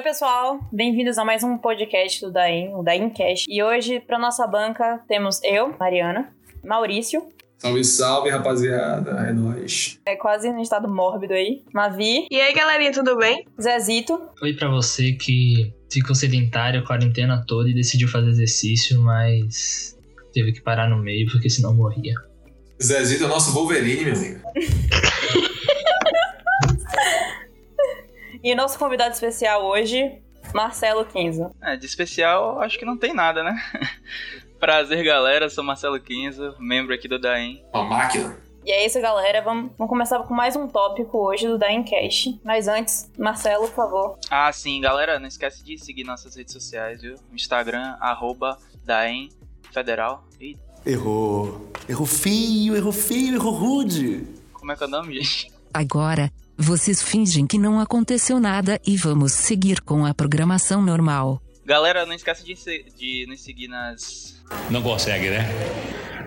Oi, pessoal, bem-vindos a mais um podcast do Daim, o Daimcast. E hoje, para nossa banca, temos eu, Mariana, Maurício. Salve, salve, rapaziada. É nóis. É quase no estado mórbido aí. Mavi. E aí, galerinha, tudo bem? Zezito. Oi para você que ficou sedentário a quarentena toda e decidiu fazer exercício, mas teve que parar no meio porque senão morria. Zezito é o nosso Wolverine, meu amigo. E nosso convidado especial hoje, Marcelo Quinza. É, de especial acho que não tem nada, né? Prazer, galera. Sou Marcelo Quinza, membro aqui do Daem. Uma máquina. E é isso, galera. Vamos, vamos começar com mais um tópico hoje do Daimcast. Mas antes, Marcelo, por favor. Ah, sim, galera, não esquece de seguir nossas redes sociais, viu? Instagram, arroba Daem Federal. E Errou. Errou feio, errou feio, errou rude. como é que é o nome, gente? Agora, vocês fingem que não aconteceu nada e vamos seguir com a programação normal. Galera, não esquece de, de nos seguir nas. Não consegue, né?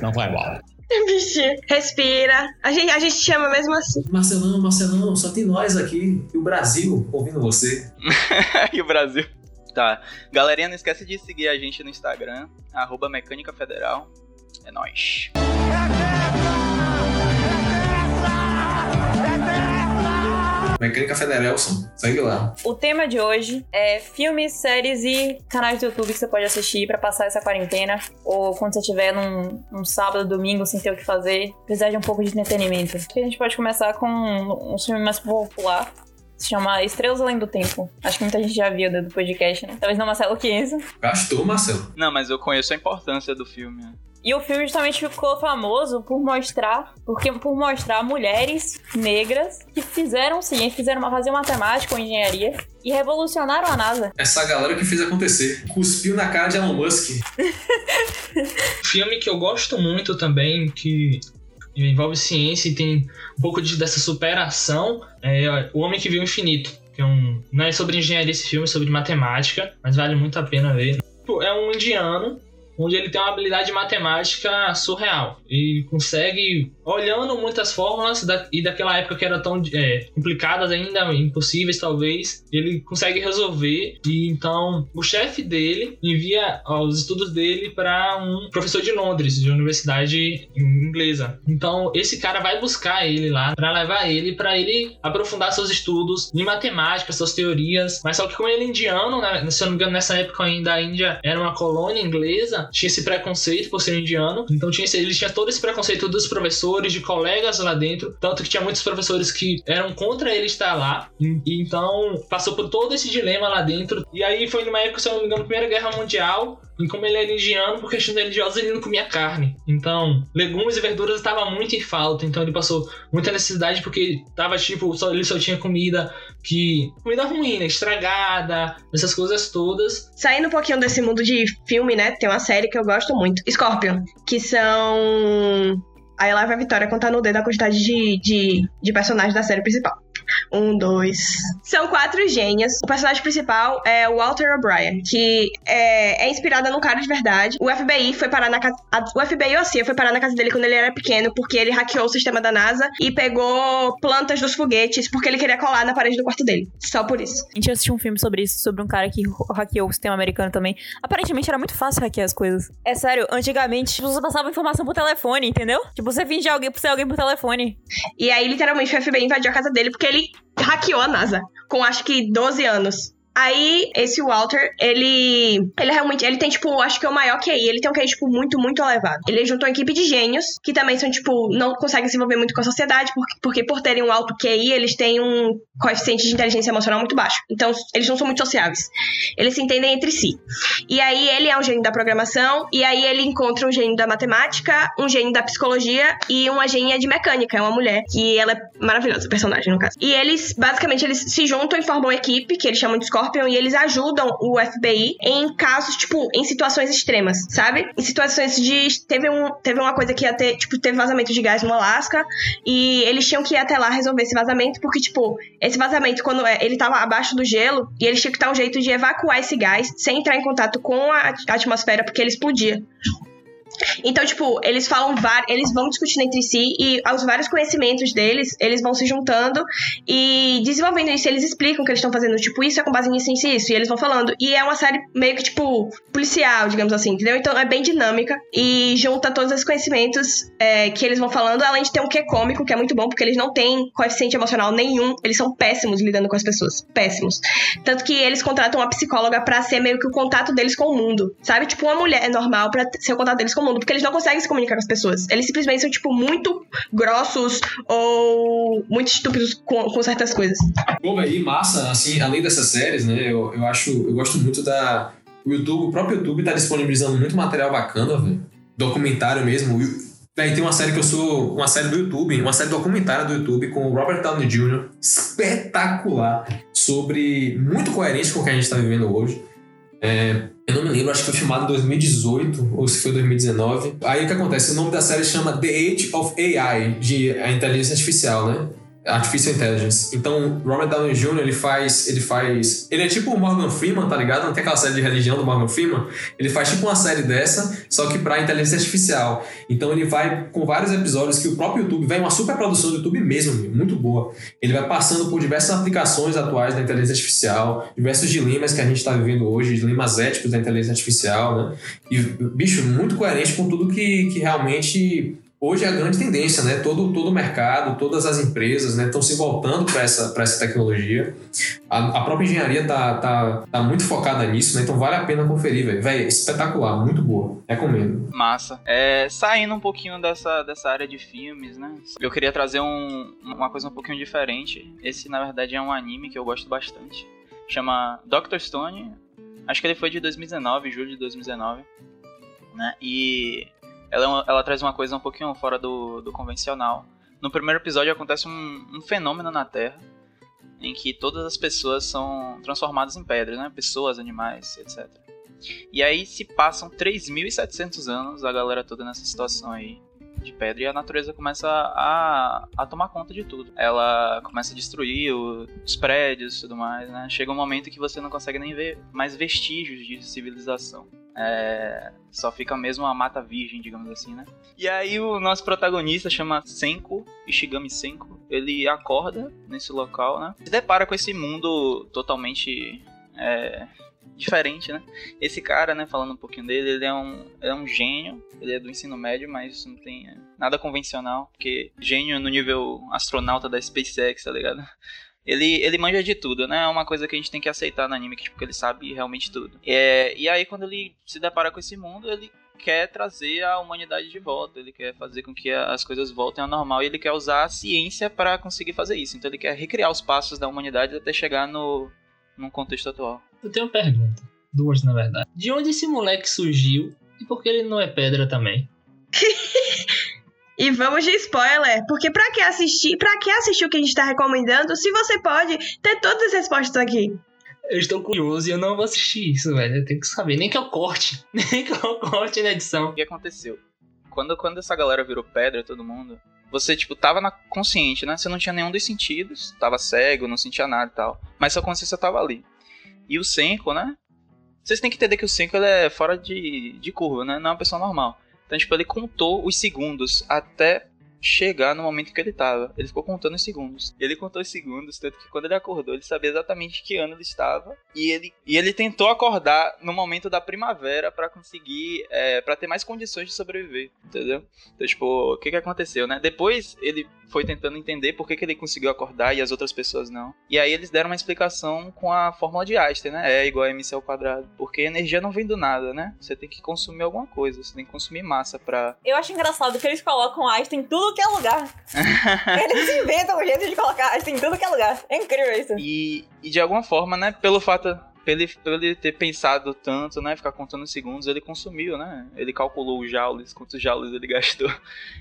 Não vai mal. Vixe, respira. A gente, a gente chama mesmo assim. Marcelão, Marcelão, só tem nós aqui. E o Brasil ouvindo você. e o Brasil. Tá. Galerinha, não esquece de seguir a gente no Instagram, arroba Mecânica Federal. É nóis. Mecânica Federelson. Segue lá. O tema de hoje é filmes, séries e canais do YouTube que você pode assistir pra passar essa quarentena. Ou quando você estiver num, num sábado, domingo, sem ter o que fazer, precisar de um pouco de entretenimento. Acho que a gente pode começar com um filme mais popular. Se chama Estrelas Além do Tempo. Acho que muita gente já viu do podcast, né? Talvez não Marcelo 15. Gastou, Marcelo. Não, mas eu conheço a importância do filme. E o filme justamente ficou famoso por mostrar, porque por mostrar mulheres negras que fizeram ciência, fizeram uma, fazer matemática ou engenharia e revolucionaram a NASA. Essa galera que fez acontecer. Cuspiu na cara de Elon Musk. Filme que eu gosto muito também, que envolve ciência e tem um pouco de, dessa superação, é O Homem que Viu o Infinito. Que é um, não é sobre engenharia esse filme, é sobre matemática, mas vale muito a pena ver. Tipo, É um indiano onde ele tem uma habilidade matemática surreal. E consegue, olhando muitas fórmulas da, e daquela época que eram tão é, complicadas ainda, impossíveis talvez, ele consegue resolver. E então o chefe dele envia os estudos dele para um professor de Londres, de universidade inglesa. Então esse cara vai buscar ele lá para levar ele para ele aprofundar seus estudos em matemática, suas teorias. Mas só que como ele é indiano, né, se eu não me engano, nessa época ainda a Índia era uma colônia inglesa, tinha esse preconceito por ser indiano. Então tinha esse, ele tinha todo esse preconceito dos professores, de colegas lá dentro. Tanto que tinha muitos professores que eram contra ele estar lá. E, e então passou por todo esse dilema lá dentro. E aí foi numa época, se eu não me engano, Primeira Guerra Mundial. E como ele era indiano, por questão religiosa, ele não comia carne. Então, legumes e verduras estavam muito em falta. Então, ele passou muita necessidade porque tava tipo, só, ele só tinha comida que. comida ruim, né? Estragada, essas coisas todas. Saindo um pouquinho desse mundo de filme, né? Tem uma série que eu gosto muito. Scorpion. Que são. Aí lá vai a Vitória contar no dedo a quantidade de, de, de personagens da série principal. Um, dois. São quatro gênias. O personagem principal é o Walter O'Brien, que é, é inspirada num cara de verdade. O FBI foi parar na casa. O FBI ou a CIA foi parar na casa dele quando ele era pequeno, porque ele hackeou o sistema da NASA e pegou plantas dos foguetes porque ele queria colar na parede do quarto dele. Só por isso. A gente assistiu um filme sobre isso, sobre um cara que hackeou o sistema americano também. Aparentemente era muito fácil hackear as coisas. É sério, antigamente pessoas passavam informação por telefone, entendeu? Tipo, você fingia alguém por ser alguém por telefone. E aí, literalmente, o FBI invadiu a casa dele porque ele hackeou a NASA com acho que 12 anos. Aí, esse Walter, ele. Ele realmente. Ele tem, tipo, acho que é o maior QI. Ele tem um QI, tipo, muito, muito elevado. Ele juntou uma equipe de gênios, que também são, tipo, não conseguem se envolver muito com a sociedade, porque, porque por terem um alto QI, eles têm um coeficiente de inteligência emocional muito baixo. Então, eles não são muito sociáveis. Eles se entendem entre si. E aí, ele é um gênio da programação, e aí ele encontra um gênio da matemática, um gênio da psicologia e uma gênia de mecânica, é uma mulher, que ela é maravilhosa, personagem, no caso. E eles, basicamente, eles se juntam e formam uma equipe, que eles chamam de Scorpion, e eles ajudam o FBI em casos, tipo, em situações extremas, sabe? Em situações de. Teve, um, teve uma coisa que ia ter, tipo, teve vazamento de gás no Alasca, e eles tinham que ir até lá resolver esse vazamento, porque, tipo, esse vazamento, quando é, ele tava abaixo do gelo, e eles tinham que dar um jeito de evacuar esse gás sem entrar em contato com a atmosfera, porque ele explodia. Então, tipo, eles falam eles vão discutindo entre si e aos vários conhecimentos deles, eles vão se juntando e desenvolvendo isso. Eles explicam o que eles estão fazendo, tipo, isso é com base nisso, e isso. E eles vão falando. E é uma série meio que, tipo, policial, digamos assim, entendeu? Então é bem dinâmica e junta todos os conhecimentos é, que eles vão falando, além de ter um quê cômico, que é muito bom, porque eles não têm coeficiente emocional nenhum. Eles são péssimos lidando com as pessoas. Péssimos. Tanto que eles contratam uma psicóloga pra ser meio que o contato deles com o mundo. Sabe? Tipo, uma mulher normal pra ser o contato deles com o mundo. Porque eles não conseguem se comunicar com as pessoas. Eles simplesmente são, tipo, muito grossos ou muito estúpidos com, com certas coisas. Pô, aí, massa, assim, além dessas séries, né, eu, eu acho, eu gosto muito da... O YouTube, o próprio YouTube tá disponibilizando muito material bacana, velho. Documentário mesmo. Véi, tem uma série que eu sou. Uma série do YouTube, uma série documentária do YouTube com o Robert Downey Jr. Espetacular. Sobre. Muito coerente com o que a gente tá vivendo hoje. É, eu não me lembro, acho que foi filmado em 2018 ou se foi 2019. Aí o que acontece? O nome da série chama The Age of AI, de a inteligência artificial, né? Artificial Intelligence. Então, Robert Downey Jr., ele faz, ele faz... Ele é tipo o Morgan Freeman, tá ligado? Não tem aquela série de religião do Morgan Freeman? Ele faz tipo uma série dessa, só que pra inteligência artificial. Então, ele vai com vários episódios que o próprio YouTube... Vai uma super produção do YouTube mesmo, muito boa. Ele vai passando por diversas aplicações atuais da inteligência artificial, diversos dilemas que a gente tá vivendo hoje, dilemas éticos da inteligência artificial, né? E, bicho, muito coerente com tudo que, que realmente hoje é a grande tendência, né? Todo, todo o mercado, todas as empresas né, estão se voltando para essa, essa tecnologia. A, a própria engenharia tá, tá, tá muito focada nisso, né? Então vale a pena conferir, velho. Velho, espetacular, muito boa. Recomendo. Massa. É, saindo um pouquinho dessa, dessa área de filmes, né? Eu queria trazer um, uma coisa um pouquinho diferente. Esse, na verdade, é um anime que eu gosto bastante. Chama Doctor Stone. Acho que ele foi de 2019, julho de 2019. Né? E ela, ela traz uma coisa um pouquinho fora do, do convencional. No primeiro episódio acontece um, um, fenômeno na Terra em que todas as pessoas são transformadas em pedras, né? Pessoas, animais, etc. E aí se passam 3.700 anos a galera toda nessa situação aí de pedra e a natureza começa a, a tomar conta de tudo. Ela começa a destruir o, os prédios e tudo mais, né? Chega um momento que você não consegue nem ver mais vestígios de civilização. É, só fica mesmo a mata virgem, digamos assim, né? E aí o nosso protagonista chama Senko, Ishigami Senko. Ele acorda nesse local, né? Se depara com esse mundo totalmente é, diferente, né? Esse cara, né, falando um pouquinho dele, ele é um, ele é um gênio, ele é do ensino médio, mas isso não tem nada convencional, porque gênio no nível astronauta da SpaceX, tá ligado? Ele, ele manja de tudo, né? É uma coisa que a gente tem que aceitar no anime, que tipo, ele sabe realmente tudo. É, e aí, quando ele se depara com esse mundo, ele quer trazer a humanidade de volta, ele quer fazer com que as coisas voltem ao normal e ele quer usar a ciência para conseguir fazer isso. Então ele quer recriar os passos da humanidade até chegar no, num contexto atual. Eu tenho uma pergunta, duas na verdade. De onde esse moleque surgiu e por que ele não é pedra também? E vamos de spoiler, porque pra que assistir, para que assistir o que a gente tá recomendando, se você pode ter todas as respostas aqui? Eu estou curioso e eu não vou assistir isso, velho. Eu tenho que saber, nem que eu corte, nem que eu corte na edição. O que aconteceu? Quando, quando essa galera virou pedra, todo mundo, você, tipo, tava na consciente, né? Você não tinha nenhum dos sentidos, tava cego, não sentia nada e tal. Mas sua consciência tava ali. E o Senko, né? Vocês têm que entender que o Senko ele é fora de, de curva, né? Não é uma pessoa normal. Então, tipo, ele contou os segundos até chegar no momento que ele tava. Ele ficou contando os segundos. Ele contou os segundos, tanto que quando ele acordou, ele sabia exatamente que ano ele estava. E ele, e ele tentou acordar no momento da primavera para conseguir. É, para ter mais condições de sobreviver, entendeu? Então, tipo, o que que aconteceu, né? Depois ele foi tentando entender por que, que ele conseguiu acordar e as outras pessoas não. E aí eles deram uma explicação com a fórmula de Einstein, né? É igual a mc ao quadrado. Porque energia não vem do nada, né? Você tem que consumir alguma coisa, você tem que consumir massa pra. Eu acho engraçado que eles colocam Einstein em tudo que é lugar. eles inventam um jeito de colocar Einstein em tudo que é lugar. É incrível isso. E, e de alguma forma, né? Pelo fato ele, pra ele ter pensado tanto, né? Ficar contando segundos, ele consumiu, né? Ele calculou os joules, quantos joules ele gastou.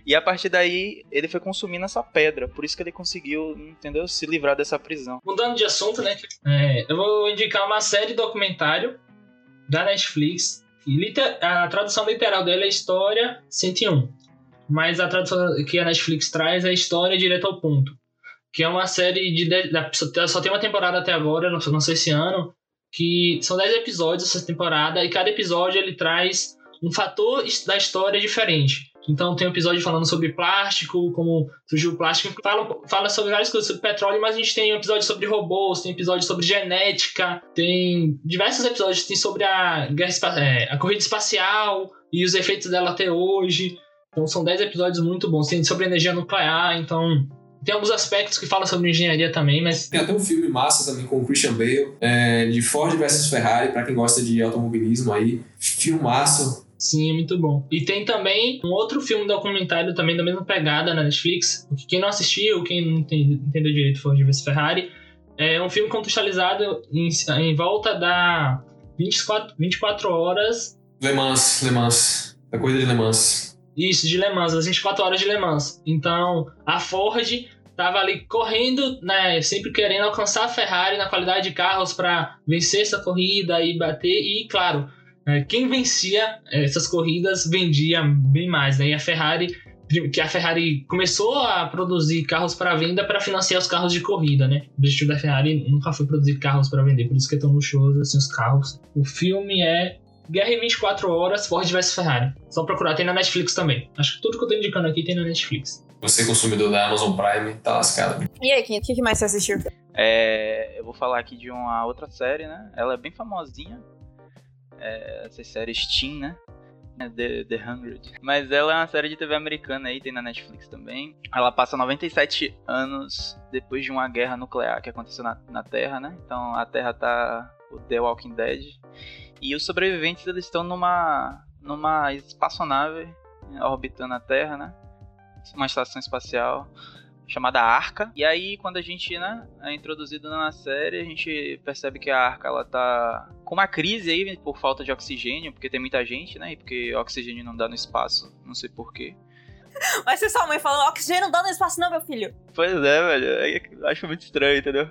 E a partir daí, ele foi consumindo essa pedra. Por isso que ele conseguiu, entendeu? Se livrar dessa prisão. Mudando de assunto, né? É, eu vou indicar uma série documentário da Netflix. a tradução literal dela é História 101. Mas a tradução que a Netflix traz é História Direto ao Ponto. Que é uma série de. Só tem uma temporada até agora, não sei esse ano que são 10 episódios essa temporada e cada episódio ele traz um fator da história diferente. Então tem um episódio falando sobre plástico, como surgiu o plástico, fala, fala sobre várias coisas, sobre petróleo, mas a gente tem um episódio sobre robôs, tem episódio sobre genética, tem diversos episódios tem sobre a, guerra, é, a corrida espacial e os efeitos dela até hoje. Então são 10 episódios muito bons. Tem sobre energia nuclear, então tem alguns aspectos que falam sobre engenharia também, mas. Tem até um filme massa também com o Christian Bale, é, de Ford versus Ferrari, para quem gosta de automobilismo aí. Filmaço. Sim, é muito bom. E tem também um outro filme documentário também da mesma pegada na Netflix. Quem não assistiu, quem não entendeu direito Ford versus Ferrari, é um filme contextualizado em, em volta da 24, 24 horas. Le Mans, Le Mans. A corrida de Le Mans. Isso, de Le Mans, as 24 horas de Le Mans. Então, a Ford estava ali correndo, né, sempre querendo alcançar a Ferrari na qualidade de carros para vencer essa corrida e bater. E, claro, é, quem vencia essas corridas vendia bem mais. Né? E a Ferrari, que a Ferrari começou a produzir carros para venda para financiar os carros de corrida, né? O objetivo da Ferrari nunca foi produzir carros para vender, por isso que é tão luxuoso assim os carros. O filme é Guerra em 24 Horas, Ford vs Ferrari. Só procurar, tem na Netflix também. Acho que tudo que eu tô indicando aqui tem na Netflix. Você, consumidor da Amazon Prime, tá lascado. E aí, o que mais você assistiu? É, eu vou falar aqui de uma outra série, né? Ela é bem famosinha. É, essa série Steam, né? É The, The Hundred. Mas ela é uma série de TV americana aí, tem na Netflix também. Ela passa 97 anos depois de uma guerra nuclear que aconteceu na, na Terra, né? Então a Terra tá o The Walking Dead. E os sobreviventes eles estão numa numa espaçonave orbitando a Terra, né? Uma estação espacial chamada Arca. E aí quando a gente, né, é introduzido na série, a gente percebe que a Arca ela tá com uma crise aí por falta de oxigênio, porque tem muita gente, né? E porque oxigênio não dá no espaço, não sei porquê. Mas se sua mãe falando, oxigênio não dá no espaço não, meu filho. Pois é, velho. Eu acho muito estranho, entendeu?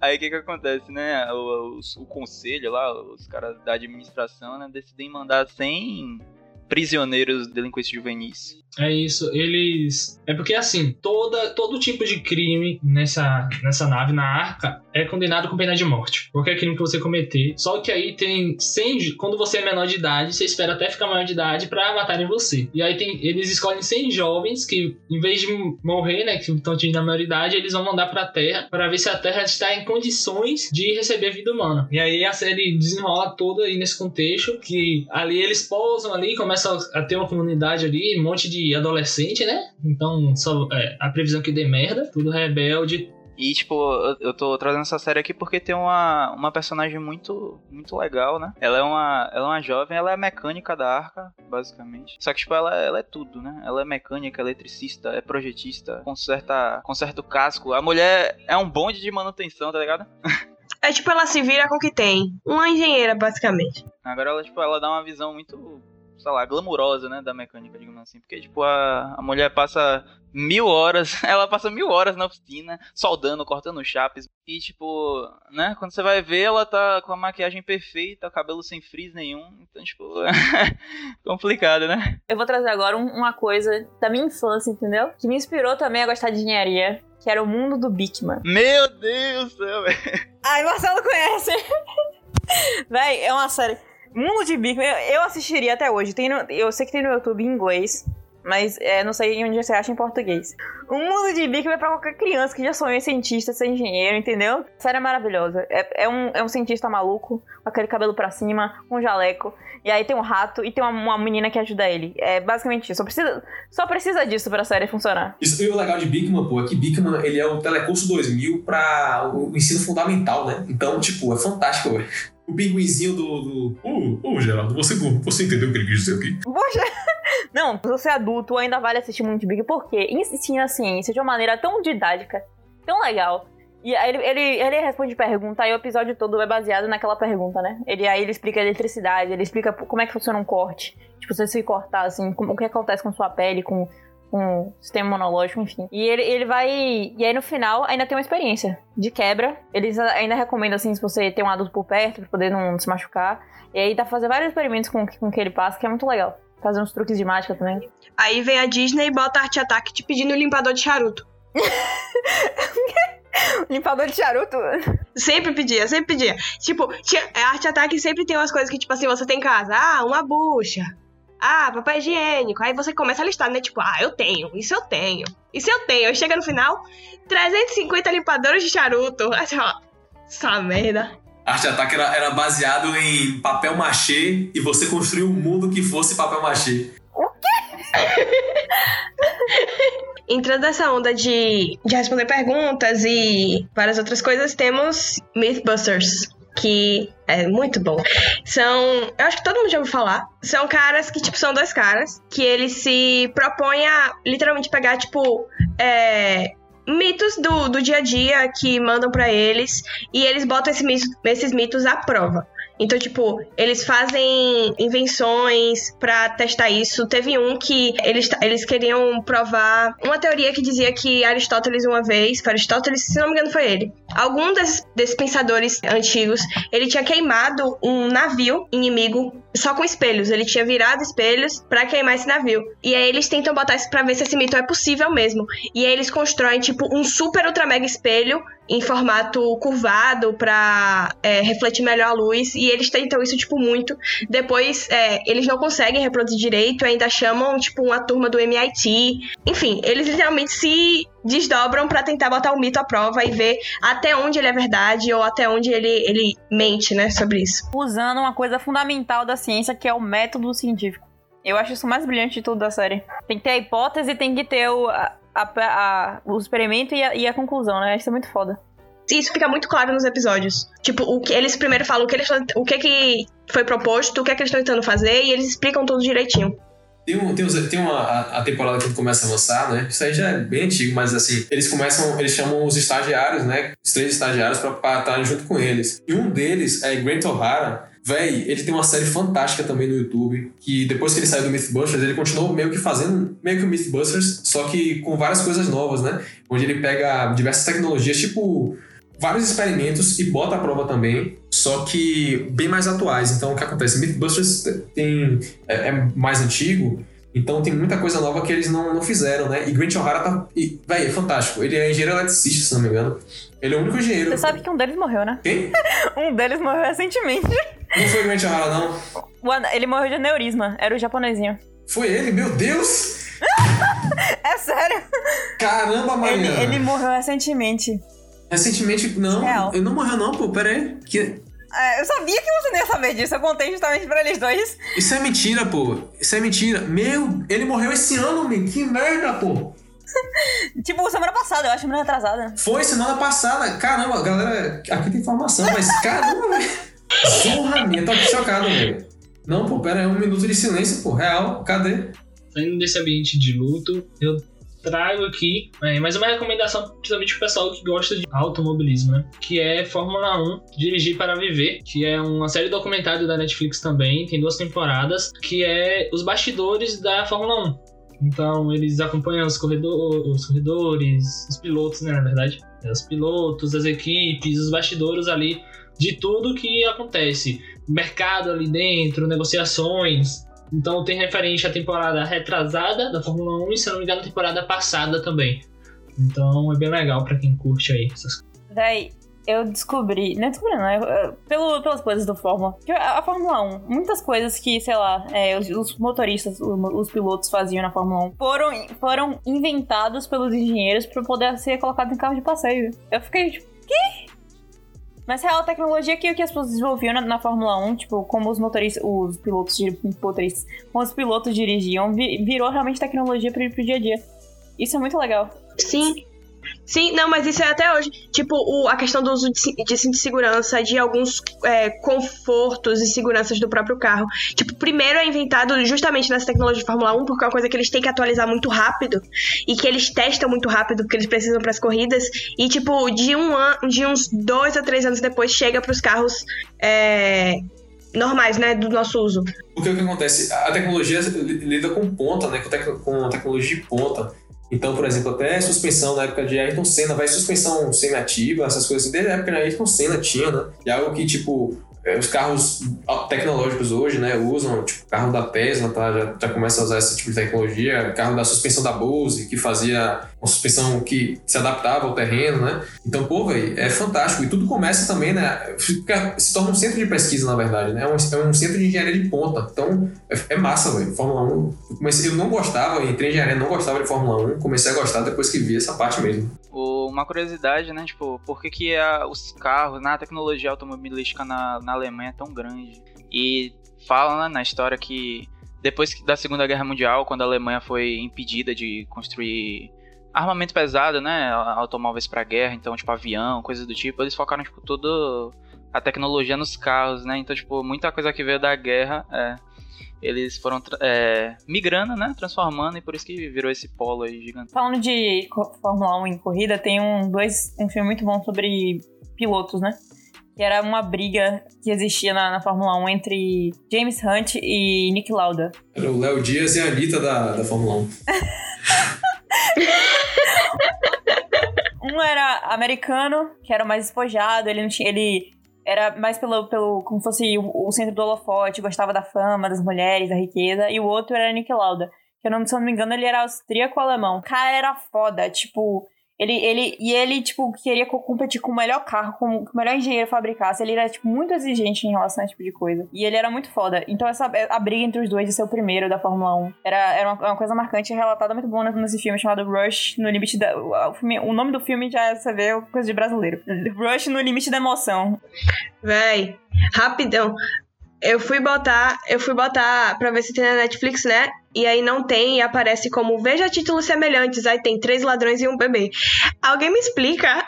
Aí o que que acontece, né? O, o, o, conselho lá, os caras da administração, né, decidem mandar 100 prisioneiros delinquentes juvenis é isso, eles. É porque assim, toda, todo tipo de crime nessa, nessa nave, na arca, é condenado com pena de morte. Qualquer crime que você cometer. Só que aí tem 100. Quando você é menor de idade, você espera até ficar maior de idade para matarem você. E aí tem, eles escolhem 100 jovens que, em vez de morrer, né, que estão atingindo a maioridade, eles vão mandar pra Terra para ver se a Terra está em condições de receber vida humana. E aí a série desenrola toda aí nesse contexto, que ali eles pousam ali, começam a ter uma comunidade ali, um monte de adolescente, né? Então, só é, a previsão que dê merda, tudo rebelde. E, tipo, eu, eu tô trazendo essa série aqui porque tem uma, uma personagem muito muito legal, né? Ela é, uma, ela é uma jovem, ela é mecânica da arca, basicamente. Só que, tipo, ela, ela é tudo, né? Ela é mecânica, eletricista, é projetista, conserta, conserta o casco. A mulher é um bonde de manutenção, tá ligado? É tipo, ela se vira com o que tem. Uma engenheira, basicamente. Agora ela, tipo, ela dá uma visão muito sei lá, glamurosa, né, da mecânica, digamos assim. Porque, tipo, a, a mulher passa mil horas, ela passa mil horas na oficina, soldando, cortando chapes. E, tipo, né, quando você vai ver, ela tá com a maquiagem perfeita, cabelo sem frizz nenhum. Então, tipo, complicado, né? Eu vou trazer agora uma coisa da minha infância, entendeu? Que me inspirou também a gostar de engenharia, que era o mundo do Bigman. Meu Deus do céu, velho. Ai, Marcelo conhece. Véi, é uma série Mundo de Bigman, eu assistiria até hoje. Tem no, eu sei que tem no YouTube em inglês, mas é, não sei onde você acha em português. O mundo de Bigman é pra qualquer criança que já sonhou em cientista, ser engenheiro, entendeu? A série é maravilhosa. É, é, um, é um cientista maluco, com aquele cabelo pra cima, com um jaleco. E aí tem um rato e tem uma, uma menina que ajuda ele. É basicamente isso. Só precisa, só precisa disso pra série funcionar. Isso e o legal de Bigman, pô, é que Bigman ele é o telecurso 2000 pra o ensino fundamental, né? Então, tipo, é fantástico, velho o pinguinzinho do. do... Ô, oh, oh, Geraldo, você, você entendeu o que ele quis dizer aqui? Poxa! Não, se você é adulto, ainda vale assistir muito Big, porque ensina a ciência de uma maneira tão didática, tão legal. E aí ele, ele, ele responde pergunta, e o episódio todo é baseado naquela pergunta, né? Ele, aí ele explica a eletricidade, ele explica como é que funciona um corte. Tipo, você se cortar, assim, como, o que acontece com sua pele, com com sistema imunológico, enfim. E ele, ele vai. E aí no final ainda tem uma experiência de quebra. Eles ainda recomendam, assim, se você tem um adulto por perto, pra poder não se machucar. E aí dá pra fazer vários experimentos com, com que ele passa, que é muito legal. Fazer uns truques de mágica também. Aí vem a Disney e bota Arte Ataque te pedindo limpador de charuto. limpador de charuto? Sempre pedia, sempre pedia. Tipo, Arte Ataque sempre tem umas coisas que, tipo assim, você tem em casa. Ah, uma bucha Ah, papel higiênico. Aí você começa a listar, né? Tipo, ah, eu tenho, isso eu tenho, isso eu tenho. Aí chega no final, 350 limpadores de charuto. Aí você fala, essa merda. Arte Ataque era, era baseado em papel machê e você construiu um mundo que fosse papel machê. Entrando nessa onda de, de responder perguntas e várias outras coisas, temos Mythbusters, que é muito bom. São, eu acho que todo mundo já ouviu falar. São caras que, tipo, são dois caras que eles se propõem a literalmente pegar, tipo, é, mitos do, do dia a dia que mandam pra eles e eles botam esse mito- esses mitos à prova. Então, tipo, eles fazem invenções pra testar isso. Teve um que eles, eles queriam provar uma teoria que dizia que Aristóteles, uma vez, Aristóteles, se não me engano, foi ele. Algum desses, desses pensadores antigos, ele tinha queimado um navio inimigo só com espelhos. Ele tinha virado espelhos pra queimar esse navio. E aí eles tentam botar isso pra ver se esse mito é possível mesmo. E aí eles constroem, tipo, um super ultra mega espelho em formato curvado pra é, refletir melhor a luz. E eles tentam isso, tipo, muito. Depois, é, eles não conseguem reproduzir direito, ainda chamam, tipo, uma turma do MIT. Enfim, eles literalmente se desdobram pra tentar botar o mito à prova e ver até onde ele é verdade ou até onde ele, ele mente, né, sobre isso. Usando uma coisa fundamental da ciência, que é o método científico. Eu acho isso mais brilhante de tudo da série. Tem que ter a hipótese, tem que ter o, a- a- o experimento e a, e a conclusão, né? Isso é muito foda. Isso fica muito claro nos episódios. Tipo, o que eles primeiro falam o que, eles, o que, que foi proposto, o que, é que eles estão tentando fazer, e eles explicam tudo direitinho. Tem, um, tem, tem uma a, a temporada que começa a avançar, né? Isso aí já é bem antigo, mas assim, eles começam, eles chamam os estagiários, né? Os três estagiários pra estarem junto com eles. E um deles é Grant O'Hara. Véi, ele tem uma série fantástica também no YouTube, que depois que ele saiu do Mythbusters, ele continuou meio que fazendo meio que o Mythbusters, só que com várias coisas novas, né? Onde ele pega diversas tecnologias, tipo vários experimentos e bota à prova também, só que bem mais atuais. Então, o que acontece? Mythbusters tem, é, é mais antigo, então tem muita coisa nova que eles não, não fizeram, né? E Grant O'Hara tá. E, véi, é fantástico. Ele é engenheiro eletricista, se não me engano. Ele é o único engenheiro. Você sabe que um deles morreu, né? Quem? Um deles morreu recentemente. Não foi Grant O'Hara, não. O ana- Ele morreu de aneurisma. Era o japonesinho. Foi ele, meu Deus! É sério? Caramba, Ele, Mariana. ele morreu recentemente. Recentemente, não. Real. Ele não morreu, não, pô. Pera aí. Que... É, eu sabia que você não ia saber disso. Eu contei justamente pra eles dois. Isso é mentira, pô. Isso é mentira. Meu, ele morreu esse ano, man. Que merda, pô. Tipo, semana passada, eu acho, semana retrasada. Foi semana passada. Caramba, galera, aqui tem informação, mas caramba, velho. Zorra minha, tô aqui chocado, velho. Não, pô, pera aí, um minuto de silêncio, pô. Real, cadê? Saindo desse ambiente de luto, eu trago aqui é, mais uma recomendação, principalmente pro pessoal que gosta de automobilismo, né? Que é Fórmula 1 Dirigir para Viver, que é uma série documentário da Netflix também, tem duas temporadas, que é os bastidores da Fórmula 1. Então, eles acompanham os, corredor, os corredores, os pilotos, né, na verdade. É, Os pilotos, as equipes, os bastidores ali de tudo que acontece. Mercado ali dentro, negociações. Então tem referente à temporada retrasada da Fórmula 1 e, se não me engano, temporada passada também. Então é bem legal pra quem curte aí essas coisas. Eu descobri. Não descobri, não. eu- eu- pelo, pelas coisas do Fórmula. Que A, a Fórmula 1, muitas coisas que, sei lá, é, os, os motoristas, o- os pilotos faziam na Fórmula 1 foram, foram inventados pelos engenheiros pra poder ser colocado em carro de passeio. Eu fiquei tipo, quê? Mas real, a tecnologia que, que as pessoas desenvolviam na, na Fórmula 1, tipo, como os motoristas, os pilotos, motoristas, como os pilotos dirigiam, vi- virou realmente tecnologia pro, pro dia a dia. Isso é muito legal. Sim. Sim, não, mas isso é até hoje. Tipo, o- a questão do uso de, ci- de cinto de segurança, de alguns é, confortos e seguranças do próprio carro. Tipo, primeiro é inventado justamente nessa tecnologia de Fórmula 1, porque é uma coisa que eles têm que atualizar muito rápido e que eles testam muito rápido, porque eles precisam para as corridas. E, tipo, de um ano, de uns dois a três anos depois, chega para os carros é, normais, né, do nosso uso. Porque o que acontece? A tecnologia li- lida com ponta, né? Com, tec- com tecnologia de ponta. Então, por exemplo, até suspensão na época de Ayrton Senna, vai suspensão semi-ativa, essas coisas assim. Desde a época de Ayrton Senna tinha, né? E algo que, tipo, é, os carros tecnológicos hoje, né, usam, tipo, carro da Tesla, tá, já, já começa a usar esse tipo de tecnologia, carro da suspensão da Bose, que fazia uma suspensão que se adaptava ao terreno, né? Então, pô, velho, é fantástico. E tudo começa também, né, fica, se torna um centro de pesquisa, na verdade, né? É um, é um centro de engenharia de ponta. Então, é, é massa, velho. Fórmula 1, eu, comecei, eu não gostava, entrei em engenharia, não gostava de Fórmula 1, comecei a gostar depois que vi essa parte mesmo. Uma curiosidade, né, tipo, por que, que a, os carros, na tecnologia automobilística na, na Alemanha é tão grande? E fala né, na história que depois da Segunda Guerra Mundial, quando a Alemanha foi impedida de construir armamento pesado, né, automóveis para guerra, então tipo avião, coisas do tipo, eles focaram tipo toda a tecnologia nos carros, né? Então tipo muita coisa que veio da guerra, é, eles foram é, migrando, né, transformando e por isso que virou esse polo aí gigante. Falando de Fórmula 1 em corrida, tem um dois um filme muito bom sobre pilotos, né? que era uma briga que existia na, na, Fórmula 1 entre James Hunt e Nick Lauda. Era o Léo Dias e a Anitta da, da Fórmula 1. um era americano, que era mais despojado, ele não tinha. Ele era mais pelo, pelo como fosse o, o centro do holofote, gostava da fama, das mulheres, da riqueza, e o outro era Nick Lauda. Que eu não, se eu não me engano, ele era austríaco-alemão. O cara era foda, tipo, ele, ele, e ele, tipo, queria competir com o melhor carro, com o melhor engenheiro fabricasse. Ele era, tipo, muito exigente em relação a esse tipo de coisa. E ele era muito foda. Então, essa, a briga entre os dois de ser o primeiro da Fórmula 1 era, era uma, uma coisa marcante e relatada muito boa nesse filme chamado Rush no limite da. O, filme, o nome do filme já você vê coisa de brasileiro. Rush no limite da emoção. Véi, rapidão. Eu fui botar, eu fui botar pra ver se tem na Netflix, né? E aí não tem e aparece como veja títulos semelhantes. Aí tem três ladrões e um bebê. Alguém me explica?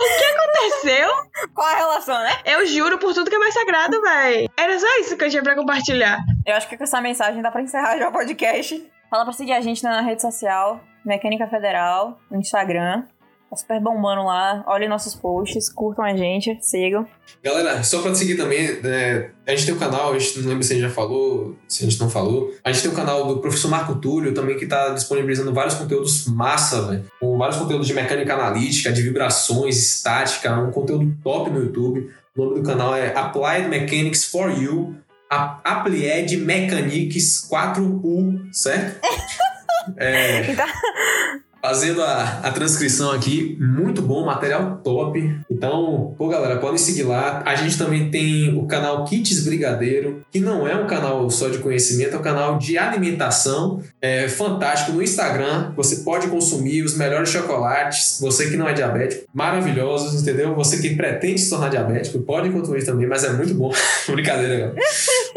O que aconteceu? Qual a relação, né? Eu juro por tudo que é mais sagrado, véi. Era só isso que eu tinha pra compartilhar. Eu acho que com essa mensagem dá pra encerrar já o podcast. Fala pra seguir a gente na rede social, Mecânica Federal, no Instagram. Tá super bombando lá. Olhem nossos posts, curtam a gente, sigam. Galera, só pra te seguir também, né, a gente tem um canal, a gente não lembra se a gente já falou, se a gente não falou. A gente tem um canal do professor Marco Túlio também que tá disponibilizando vários conteúdos massa, velho. Com vários conteúdos de mecânica analítica, de vibrações, estática, um conteúdo top no YouTube. O nome do canal é Applied Mechanics for You. Applied Mechanics 4U, certo? é. Então fazendo a, a transcrição aqui, muito bom, material top. Então, pô, galera, podem seguir lá. A gente também tem o canal Kits Brigadeiro, que não é um canal só de conhecimento, é um canal de alimentação. É fantástico no Instagram. Você pode consumir os melhores chocolates. Você que não é diabético, maravilhosos, entendeu? Você que pretende se tornar diabético, pode consumir também, mas é muito bom. Brincadeira, galera.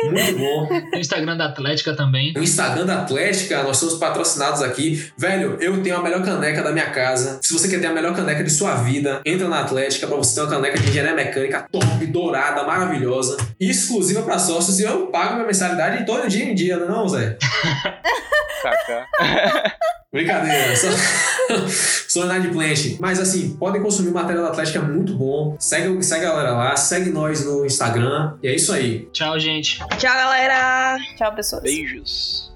Muito bom. O Instagram da Atlética também. O Instagram da Atlética, nós somos patrocinados aqui. Velho, eu tenho a melhor caneca da minha casa. Se você quer ter a melhor caneca de sua vida, entra na Atlética pra você ter uma caneca de engenharia mecânica top, dourada, maravilhosa, exclusiva para sócios. E eu pago minha mensalidade todo dia em dia, não, é Zé? Cacá. Brincadeira, sou, sou inadimplente. Mas assim, podem consumir o material da Atlética, é muito bom. Segue, segue a galera lá, segue nós no Instagram. E é isso aí. Tchau, gente. Tchau, galera. Tchau, pessoas. Beijos.